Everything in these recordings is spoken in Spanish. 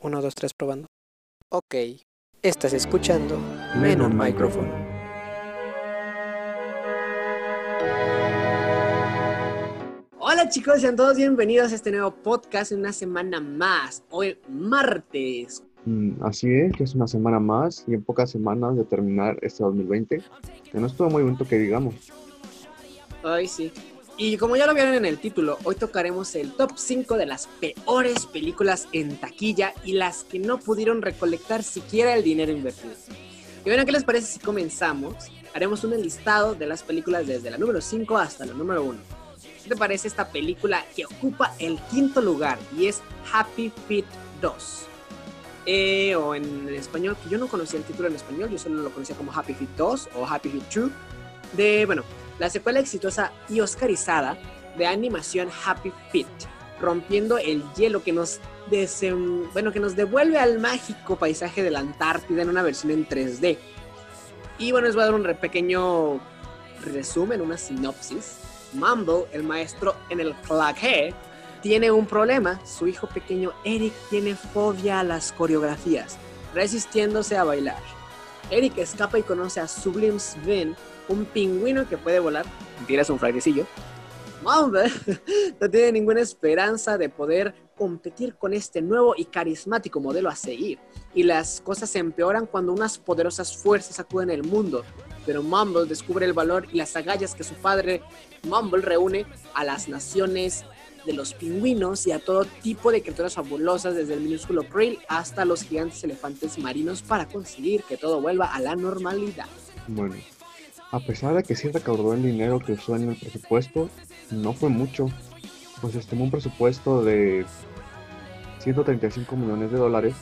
1, 2, 3 probando. Ok, estás escuchando Menon Microphone. Hola chicos, sean todos bienvenidos a este nuevo podcast en una semana más. Hoy martes. Mm, así es, que es una semana más y en pocas semanas de terminar este 2020, que no estuvo muy bonito que digamos. Ay, sí. Y como ya lo vieron en el título, hoy tocaremos el top 5 de las peores películas en taquilla y las que no pudieron recolectar siquiera el dinero invertido. Y bueno, ¿qué les parece si comenzamos? Haremos un listado de las películas desde la número 5 hasta la número 1. ¿Qué te parece esta película que ocupa el quinto lugar y es Happy Feet 2? Eh, o en español, que yo no conocía el título en español, yo solo lo conocía como Happy Feet 2 o Happy Feet 2. De, bueno, la secuela exitosa y oscarizada de animación Happy Feet, rompiendo el hielo que nos, bueno, que nos devuelve al mágico paisaje de la Antártida en una versión en 3D. Y bueno, les voy a dar un pequeño resumen, una sinopsis. Mumble, el maestro en el claqué, tiene un problema. Su hijo pequeño Eric tiene fobia a las coreografías, resistiéndose a bailar. Eric escapa y conoce a Sublime Sven, un pingüino que puede volar, tiras un frailecillo. Mumble no tiene ninguna esperanza de poder competir con este nuevo y carismático modelo a seguir. Y las cosas se empeoran cuando unas poderosas fuerzas acuden el mundo. Pero Mumble descubre el valor y las agallas que su padre Mumble reúne a las naciones de los pingüinos y a todo tipo de criaturas fabulosas, desde el minúsculo krill hasta los gigantes elefantes marinos, para conseguir que todo vuelva a la normalidad. Bueno, a pesar de que sí recaudó el dinero que usó en el presupuesto, no fue mucho, pues estimó un presupuesto de 135 millones de dólares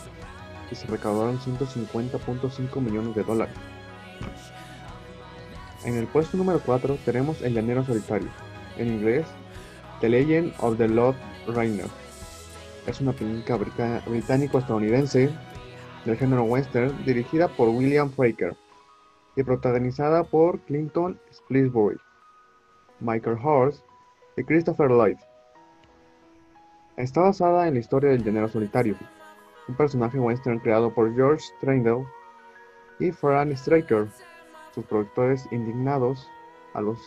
y se recaudaron 150.5 millones de dólares. En el puesto número 4 tenemos El Llanero Solitario, en inglés The Legend of the Lord Rainer. Es una película británico-estadounidense del género western dirigida por William Fraker y protagonizada por Clinton Splitsbury, Michael Horst y Christopher Lloyd. Está basada en la historia del llanero solitario, un personaje western creado por George Trendle y Fran Straker. Sus productores indignados a los,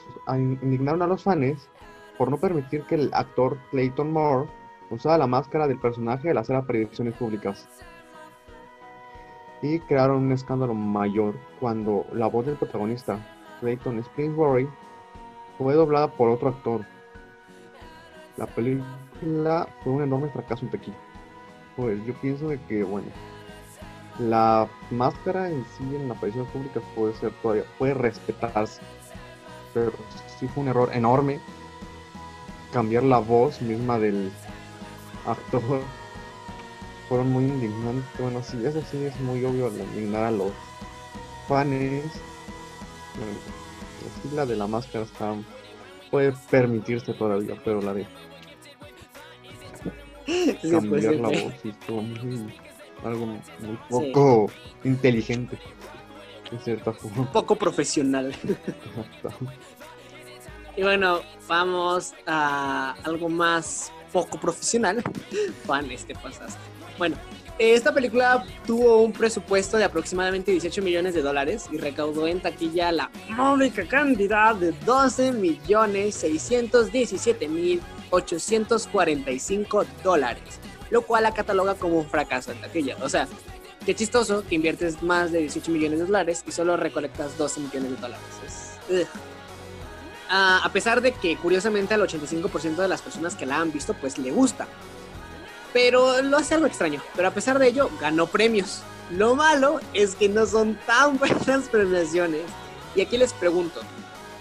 indignaron a los fans por no permitir que el actor Clayton Moore usara la máscara del personaje al hacer apariciones públicas y crearon un escándalo mayor cuando la voz del protagonista, Clayton Springsbury, fue doblada por otro actor. La película fue un enorme fracaso en tequila. Pues yo pienso de que, bueno, la máscara en sí en la aparición pública puede ser todavía, puede respetarse, pero sí fue un error enorme cambiar la voz misma del actor fueron muy indignantes. Bueno, sí, eso sí es muy obvio al indignar a los fans. la la de la máscara está, puede permitirse todavía, pero la de cambiar la voz sí estuvo muy, algo muy poco inteligente. En cierta forma. Un poco profesional. y bueno, vamos a algo más poco profesional. Juan, este pasaste. Bueno, esta película tuvo un presupuesto de aproximadamente 18 millones de dólares y recaudó en taquilla la módica cantidad de 12 millones 617 mil 845 dólares, lo cual la cataloga como un fracaso en taquilla. O sea, qué chistoso que inviertes más de 18 millones de dólares y solo recolectas 12 millones de dólares. Ah, a pesar de que curiosamente al 85% de las personas que la han visto pues le gusta pero lo hace algo extraño. Pero a pesar de ello, ganó premios. Lo malo es que no son tan buenas premiaciones. Y aquí les pregunto,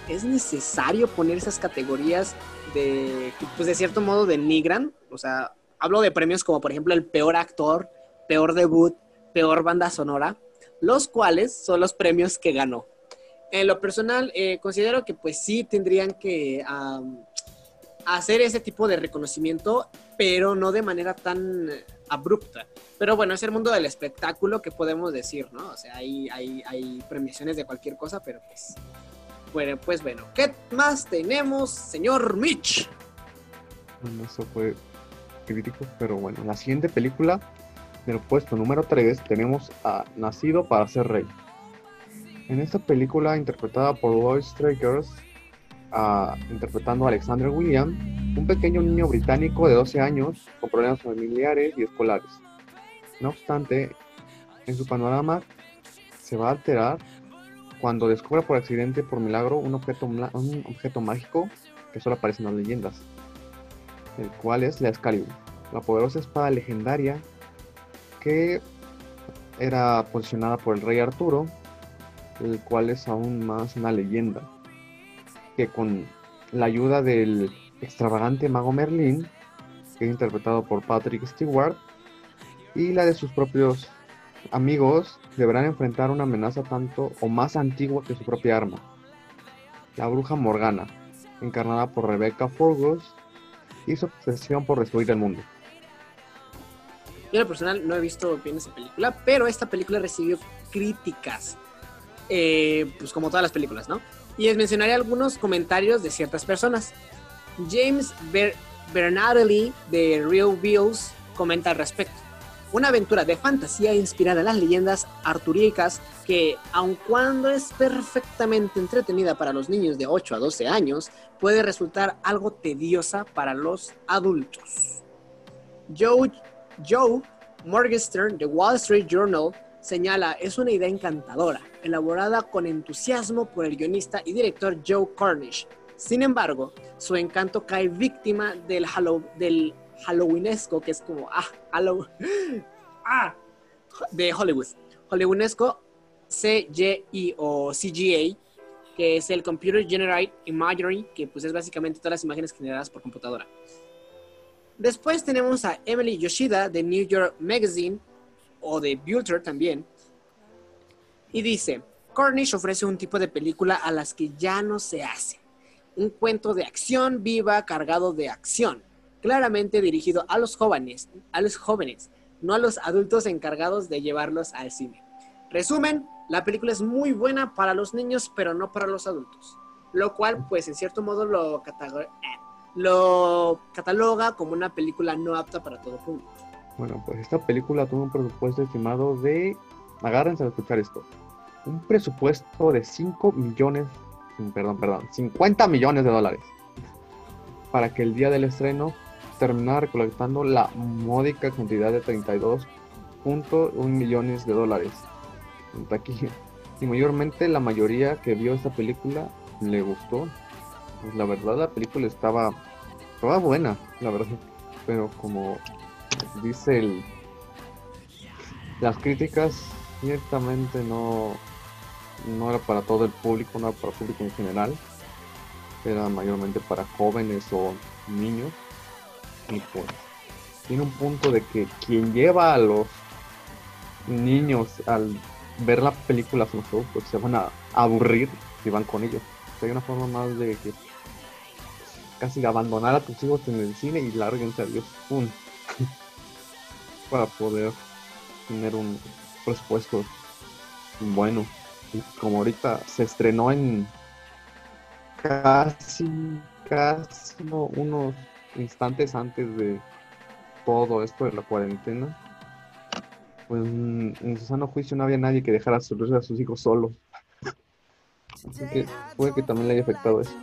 ¿es necesario poner esas categorías de, pues de cierto modo, denigran? O sea, hablo de premios como por ejemplo el peor actor, peor debut, peor banda sonora, los cuales son los premios que ganó. En lo personal, eh, considero que pues sí tendrían que hacer ese tipo de reconocimiento, pero no de manera tan abrupta. Pero bueno, es el mundo del espectáculo que podemos decir, ¿no? O sea, hay, hay, hay premiaciones de cualquier cosa, pero pues... Bueno, pues bueno, ¿qué más tenemos, señor Mitch? Bueno, eso fue crítico, pero bueno, la siguiente película En el puesto número 3 tenemos a Nacido para ser rey. En esta película interpretada por Lloyd Strikers, interpretando a Alexander William, un pequeño niño británico de 12 años con problemas familiares y escolares. No obstante, en su panorama se va a alterar cuando descubre por accidente, por milagro, un objeto, un objeto mágico que solo aparece en las leyendas, el cual es la Excalibur, la poderosa espada legendaria que era posicionada por el rey Arturo, el cual es aún más una leyenda, que con la ayuda del extravagante mago Merlin, que es interpretado por Patrick Stewart, y la de sus propios amigos, deberán enfrentar una amenaza tanto o más antigua que su propia arma, la bruja Morgana, encarnada por Rebecca Forgos, y su obsesión por destruir el mundo. Yo en lo personal no he visto bien esa película, pero esta película recibió críticas, eh, pues como todas las películas, ¿no? Y les mencionaré algunos comentarios de ciertas personas. James Ber Bernardelli de Real Bills comenta al respecto. Una aventura de fantasía inspirada en las leyendas arturíacas que, aun cuando es perfectamente entretenida para los niños de 8 a 12 años, puede resultar algo tediosa para los adultos. Joe, Joe Morgenstern de Wall Street Journal señala es una idea encantadora, elaborada con entusiasmo por el guionista y director Joe Cornish. Sin embargo, su encanto cae víctima del, Halloweenesco, que es como, ah, Halloween, ah, de Hollywood. Hollywoonesco, CGI o CGA, que es el Computer Generated Imagery, que pues es básicamente todas las imágenes generadas por computadora. Después tenemos a Emily Yoshida de New York Magazine, o de Builder también, y dice, Cornish ofrece un tipo de película a las que ya no se hace. Un cuento de acción viva cargado de acción claramente dirigido a los jóvenes, a los jóvenes, no a los adultos encargados de llevarlos al cine. Resumen, la película es muy buena para los niños, pero no para los adultos, lo cual, pues, en cierto modo lo, lo cataloga como una película no apta para todo público. Bueno, pues esta película tuvo un presupuesto estimado de, agárrense a escuchar esto, un presupuesto de 5 millones, perdón, perdón, 50 millones de dólares, para que el día del estreno terminar recolectando la módica cantidad de 32.1 millones de dólares aquí Y mayormente la mayoría que vio esta película le gustó. Pues la verdad la película estaba, estaba buena, la verdad. Pero como dice el, las críticas, ciertamente no, no era para todo el público, no era para el público en general. Era mayormente para jóvenes o niños y pues tiene un punto de que quien lleva a los niños al ver la película pues se van a aburrir si van con ellos. hay una forma más de que casi abandonar a tus hijos en el cine y larguense a Dios para poder tener un presupuesto bueno. Y como ahorita se estrenó en casi, casi unos instantes antes de todo esto de la cuarentena, pues en su sano juicio no había nadie que dejara sus, a sus hijos solos. Así que puede que también le haya afectado eso.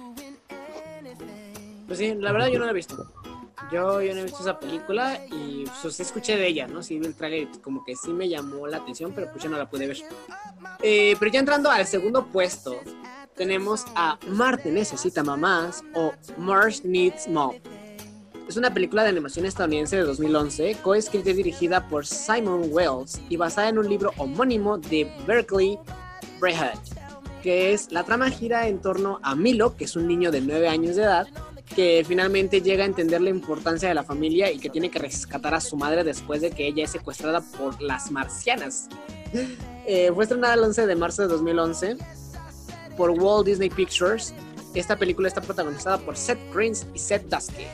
Pues sí, la verdad yo no la he visto. Yo, yo no he visto esa película y pues, escuché de ella, ¿no? Sí vi el trailer como que sí me llamó la atención, pero pues ya no la pude ver. Eh, pero ya entrando al segundo puesto, tenemos a Marte necesita mamás o Mars Needs Mom. Es una película de animación estadounidense de 2011, coescrita y dirigida por Simon Wells y basada en un libro homónimo de Berkeley Brehat, que es la trama gira en torno a Milo, que es un niño de 9 años de edad, que finalmente llega a entender la importancia de la familia y que tiene que rescatar a su madre después de que ella es secuestrada por las marcianas. Eh, fue estrenada el 11 de marzo de 2011 por Walt Disney Pictures. Esta película está protagonizada por Seth Prince y Seth Dusky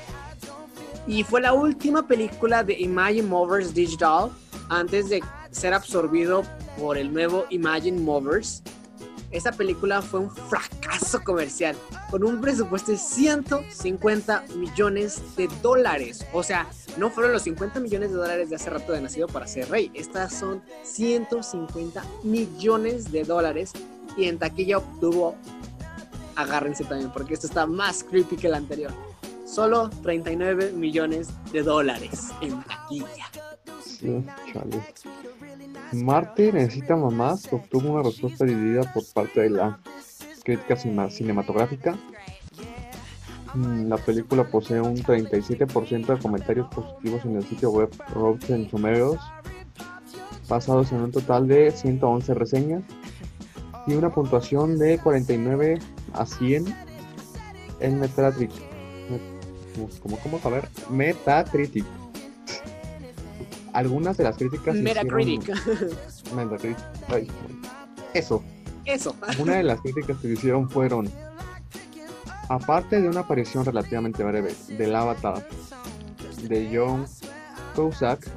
y fue la última película de Imagine Movers Digital antes de ser absorbido por el nuevo Imagine Movers. Esta película fue un fracaso comercial. Con un presupuesto de 150 millones de dólares. O sea, no fueron los 50 millones de dólares de hace rato de nacido para ser rey. Estas son 150 millones de dólares. Y en taquilla obtuvo, agárrense también, porque esto está más creepy que el anterior. Solo 39 millones de dólares en taquilla. Sí, chale. Marte necesita mamás obtuvo una respuesta dividida por parte de la crítica cinematográfica. Mm, la película posee un 37% de comentarios positivos en el sitio web Rotten Tomatoes, basados en un total de 111 reseñas y una puntuación de 49 a 100 en Metacritic. ¿Cómo, cómo saber? Metacritic. Algunas de las críticas. Metacritic. Metacritic. Eso. Eso. Una de las críticas que hicieron fueron. Aparte de una aparición relativamente breve del avatar de John Cusack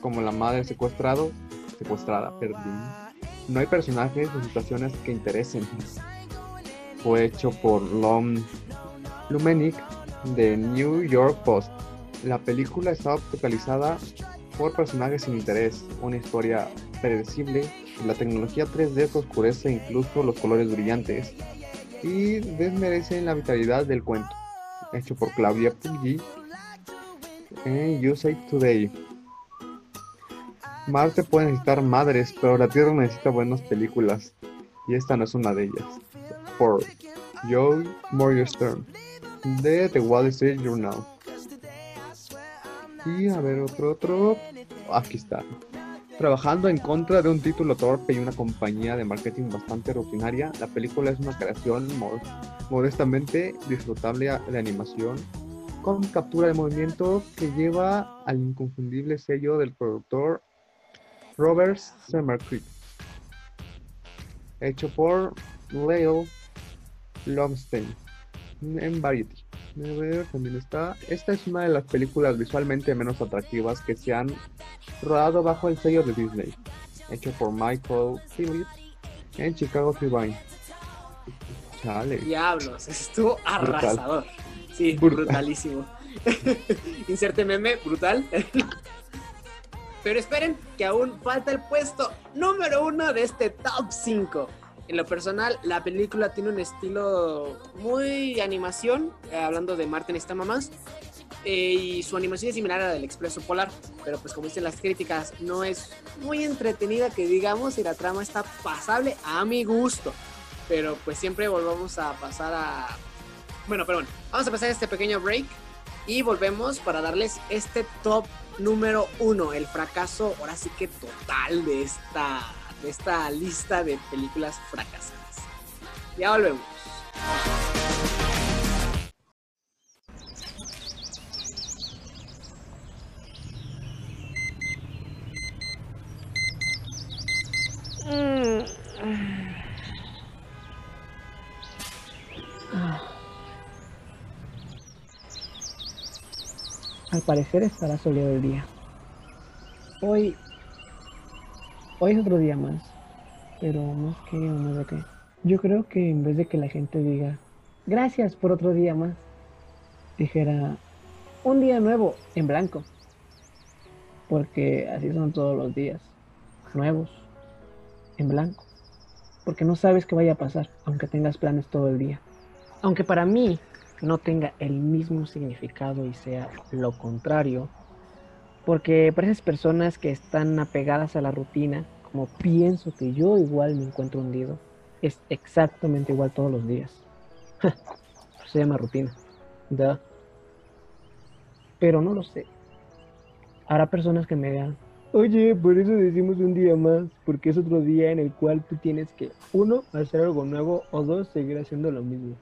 como la madre secuestrado, secuestrada, perdón, no hay personajes o situaciones que interesen. Fue hecho por Lom Lumenick de New York Post. La película estaba focalizada por personajes sin interés, una historia predecible, la tecnología 3D oscurece incluso los colores brillantes y desmerece la vitalidad del cuento, hecho por Claudia Puggy en USA Today. Marte puede necesitar madres, pero la Tierra necesita buenas películas, y esta no es una de ellas. Por Joe Morgenstern, de The Wall Street Journal. Y a ver, otro, otro. Aquí está. Trabajando en contra de un título torpe y una compañía de marketing bastante rutinaria, la película es una creación modestamente disfrutable de animación con captura de movimiento que lleva al inconfundible sello del productor Robert Zemeckis, hecho por Leo Lomstein en Variety también está. Esta es una de las películas visualmente menos atractivas que se han rodado bajo el sello de Disney, hecho por Michael Phillips en Chicago Tribune. Chale. Diablos, estuvo arrasador. Sí, brutalísimo. Inserte meme, brutal. Pero esperen que aún falta el puesto número uno de este top 5 en lo personal, la película tiene un estilo muy animación, eh, hablando de Martin está mamás, eh, y su animación es similar a la del Expreso Polar, pero pues como dicen las críticas, no es muy entretenida que digamos y la trama está pasable a mi gusto. Pero pues siempre volvemos a pasar a... Bueno, pero bueno, vamos a pasar este pequeño break y volvemos para darles este top número uno, el fracaso ahora sí que total de esta de esta lista de películas fracasadas. Ya volvemos. Al parecer estará soleado el día. Hoy Hoy es otro día más, pero más que o más de qué. Yo creo que en vez de que la gente diga, gracias por otro día más, dijera, un día nuevo en blanco. Porque así son todos los días, nuevos, en blanco. Porque no sabes qué vaya a pasar, aunque tengas planes todo el día. Aunque para mí no tenga el mismo significado y sea lo contrario, porque para esas personas que están apegadas a la rutina, como pienso que yo igual me encuentro hundido, es exactamente igual todos los días. Se llama rutina. Pero no lo sé. Habrá personas que me digan, oye, por eso decimos un día más, porque es otro día en el cual tú tienes que, uno, hacer algo nuevo, o dos, seguir haciendo lo mismo.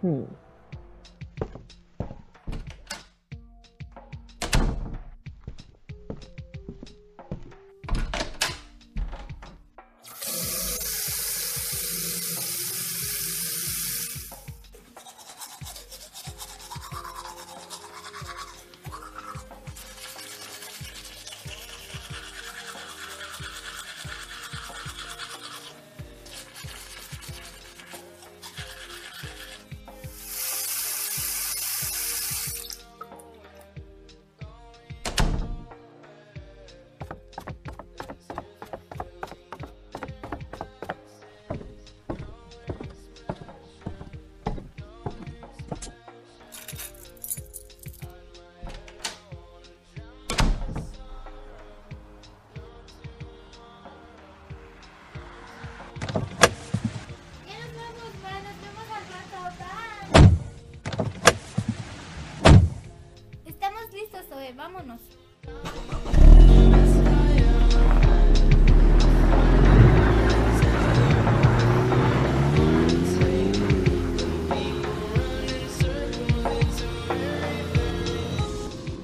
Hmm.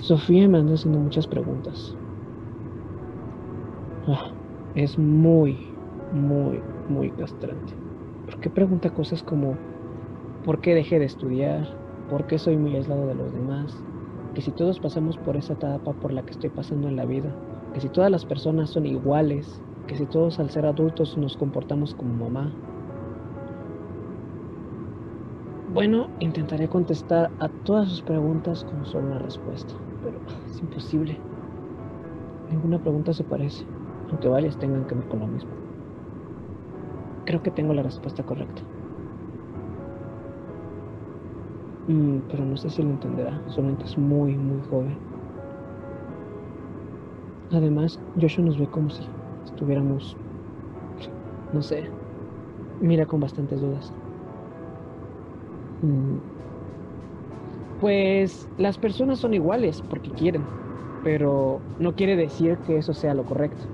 Sofía me anda haciendo muchas preguntas. Ah, es muy, muy, muy castrante. ¿Por qué pregunta cosas como ¿por qué dejé de estudiar? ¿Por qué soy muy aislado de los demás? Que si todos pasamos por esa etapa por la que estoy pasando en la vida, que si todas las personas son iguales, que si todos al ser adultos nos comportamos como mamá. Bueno, intentaré contestar a todas sus preguntas con solo una respuesta pero es imposible. Ninguna pregunta se parece, aunque varias tengan que ver con lo mismo. Creo que tengo la respuesta correcta. Mm, pero no sé si lo entenderá, solamente es muy, muy joven. Además, Joshua nos ve como si estuviéramos, no sé, mira con bastantes dudas. Mm, pues las personas son iguales porque quieren, pero no quiere decir que eso sea lo correcto.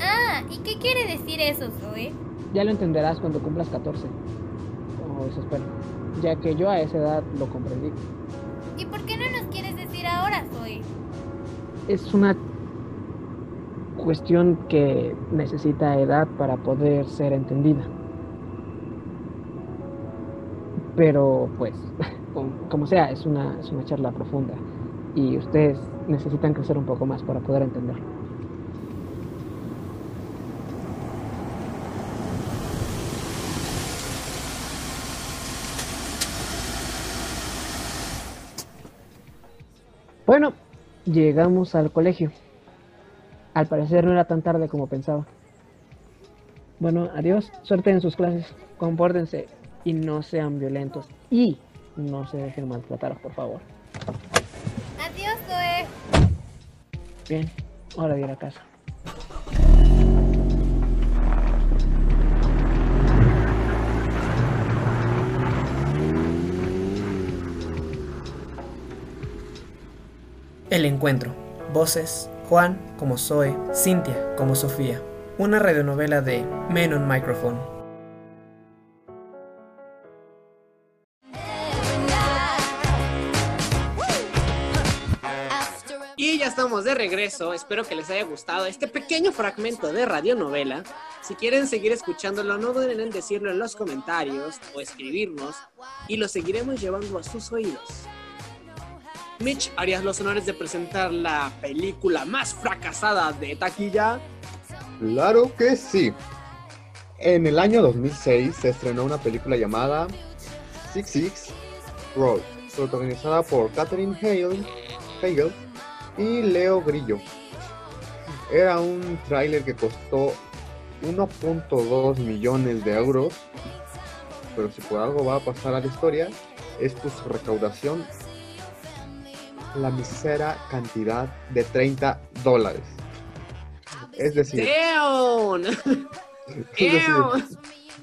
Ah, ¿y qué quiere decir eso, Zoe? Ya lo entenderás cuando cumplas 14. O eso espero, ya que yo a esa edad lo comprendí. ¿Y por qué no nos quieres decir ahora, Zoe? Es una cuestión que necesita edad para poder ser entendida. Pero pues como sea, es una, es una charla profunda y ustedes necesitan crecer un poco más para poder entenderlo. Bueno, llegamos al colegio. Al parecer no era tan tarde como pensaba. Bueno, adiós, suerte en sus clases, compórtense y no sean violentos. Y no se dejen maltratar, por favor. Adiós, Zoe. Bien, hora de ir a casa. El encuentro. Voces. Juan como Zoe, Cintia como Sofía. Una radionovela de Men on Microphone. De regreso. Espero que les haya gustado este pequeño fragmento de radionovela. Si quieren seguir escuchándolo, no duden en decirlo en los comentarios o escribirnos y lo seguiremos llevando a sus oídos. Mitch, ¿harías los honores de presentar la película más fracasada de taquilla? Claro que sí. En el año 2006 se estrenó una película llamada Six Six Road, protagonizada por Catherine Hale, Hegel y Leo Grillo. Era un tráiler que costó 1.2 millones de euros, pero si por algo va a pasar a la historia, es por su recaudación la misera cantidad de 30 dólares. Es decir... Es decir,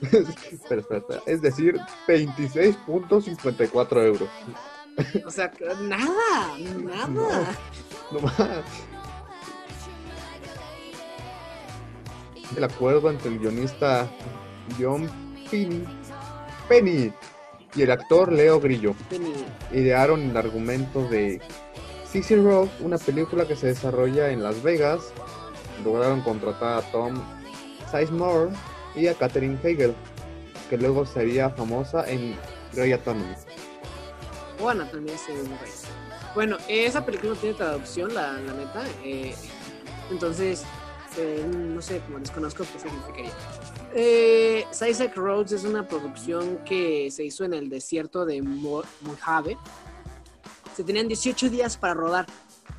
espera, espera, espera, es decir, 26.54 euros. O sea, nada, nada. No más. El acuerdo entre el guionista John Penny, y el actor Leo Grillo idearon el argumento de Sissy Rock, una película que se desarrolla en Las Vegas. Lograron contratar a Tom Sizemore y a Katherine Hegel, que luego sería famosa en Grey Anatomy. Bueno, también se bueno, esa película no tiene traducción, la, neta. Eh, entonces, eh, no sé, como desconozco qué significaría. Eh, Roads es una producción que se hizo en el desierto de Mojave. Se tenían 18 días para rodar,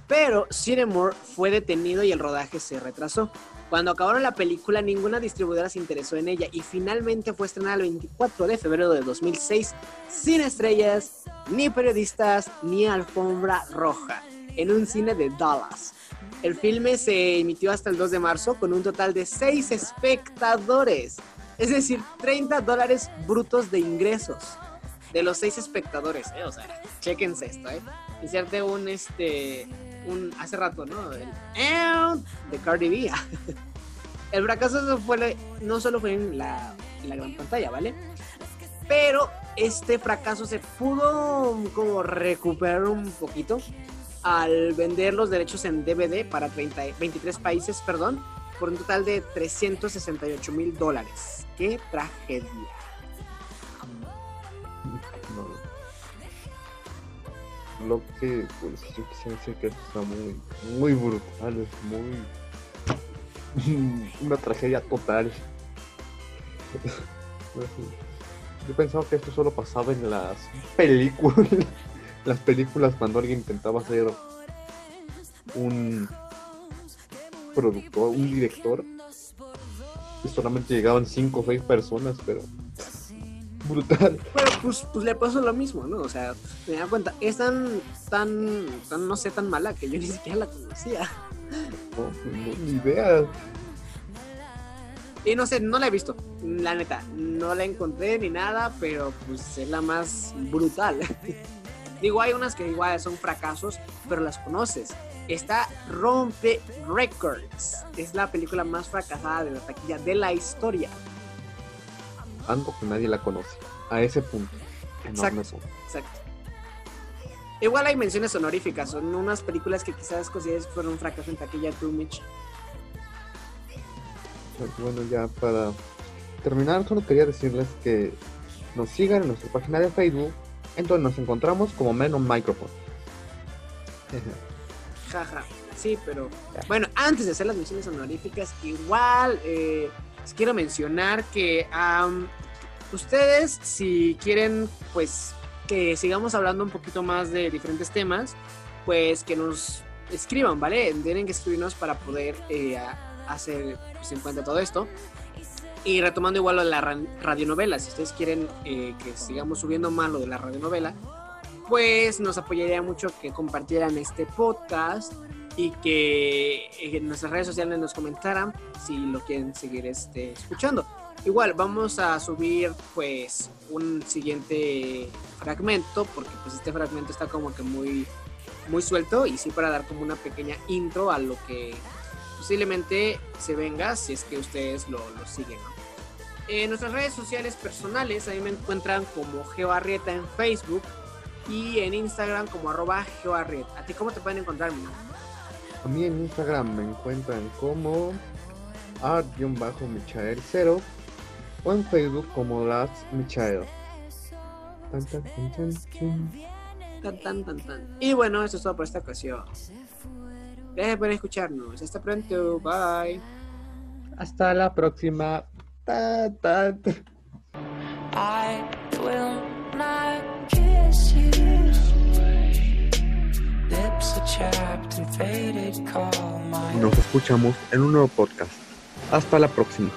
pero Cinemore fue detenido y el rodaje se retrasó. Cuando acabaron la película, ninguna distribuidora se interesó en ella y finalmente fue estrenada el 24 de febrero de 2006, sin estrellas, ni periodistas, ni alfombra roja, en un cine de Dallas. El filme se emitió hasta el 2 de marzo con un total de 6 espectadores, es decir, 30 dólares brutos de ingresos. de los seis espectadores, ¿eh? O sea, chéquense esto, ¿eh? Inserte un, este, hace rato, ¿no? El, de Cardi B. El fracaso no solo fue en la, en la gran pantalla, ¿vale? Pero este fracaso se pudo como recuperar un poquito al vender los derechos en DVD para 30 23 países, perdón, por un total de 368 mil dólares. ¡Qué tragedia! Lo que pues yo quisiera decir que esto está muy, muy brutal, es muy una tragedia total. Yo pensaba que esto solo pasaba en las películas. Las películas cuando alguien intentaba ser un productor, un director. Y solamente llegaban cinco o seis personas, pero brutal. Pero pues, pues le pasó lo mismo, ¿no? O sea, me da cuenta, es tan, tan, tan, no sé, tan mala que yo ni siquiera la conocía. No, ni idea. Y no sé, no la he visto, la neta, no la encontré ni nada, pero pues es la más brutal. Digo, hay unas que igual son fracasos, pero las conoces. Esta Rompe Records es la película más fracasada de la taquilla de la historia. Ando que nadie la conoce. A ese punto. Enorme Exacto. punto. Exacto. Igual hay menciones honoríficas, son unas películas que quizás consideres que fueron un fracaso en taquilla, Mitch. Bueno, ya para terminar, solo quería decirles que nos sigan en nuestra página de Facebook, en donde nos encontramos como Menon Microphone. Jaja, sí, pero bueno, antes de hacer las menciones honoríficas, igual eh, quiero mencionar que am, ustedes, si quieren, pues que sigamos hablando un poquito más de diferentes temas, pues que nos escriban, ¿vale? Tienen que escribirnos para poder eh, hacer pues, en cuenta todo esto. Y retomando igual lo de la ra- radionovela, si ustedes quieren eh, que sigamos subiendo más lo de la radionovela, pues nos apoyaría mucho que compartieran este podcast y que en nuestras redes sociales nos comentaran si lo quieren seguir este, escuchando. Igual vamos a subir pues un siguiente fragmento porque pues este fragmento está como que muy muy suelto y sí para dar como una pequeña intro a lo que posiblemente se venga si es que ustedes lo, lo siguen. En nuestras redes sociales personales ahí me encuentran como Geoarrieta en Facebook y en Instagram como arroba geoarrieta. ¿A ti cómo te pueden encontrar, Mina? A mí en Instagram me encuentran como art-michael0 o en Facebook como las Michael. Tan, tan, tan, tan, tan. Tan, tan, tan, tan. Y bueno, eso es todo por esta ocasión. Gracias por escucharnos. Hasta pronto. Bye. Hasta la próxima. Ta, ta, ta. I will not kiss you. My Nos escuchamos en un nuevo podcast. Hasta la próxima.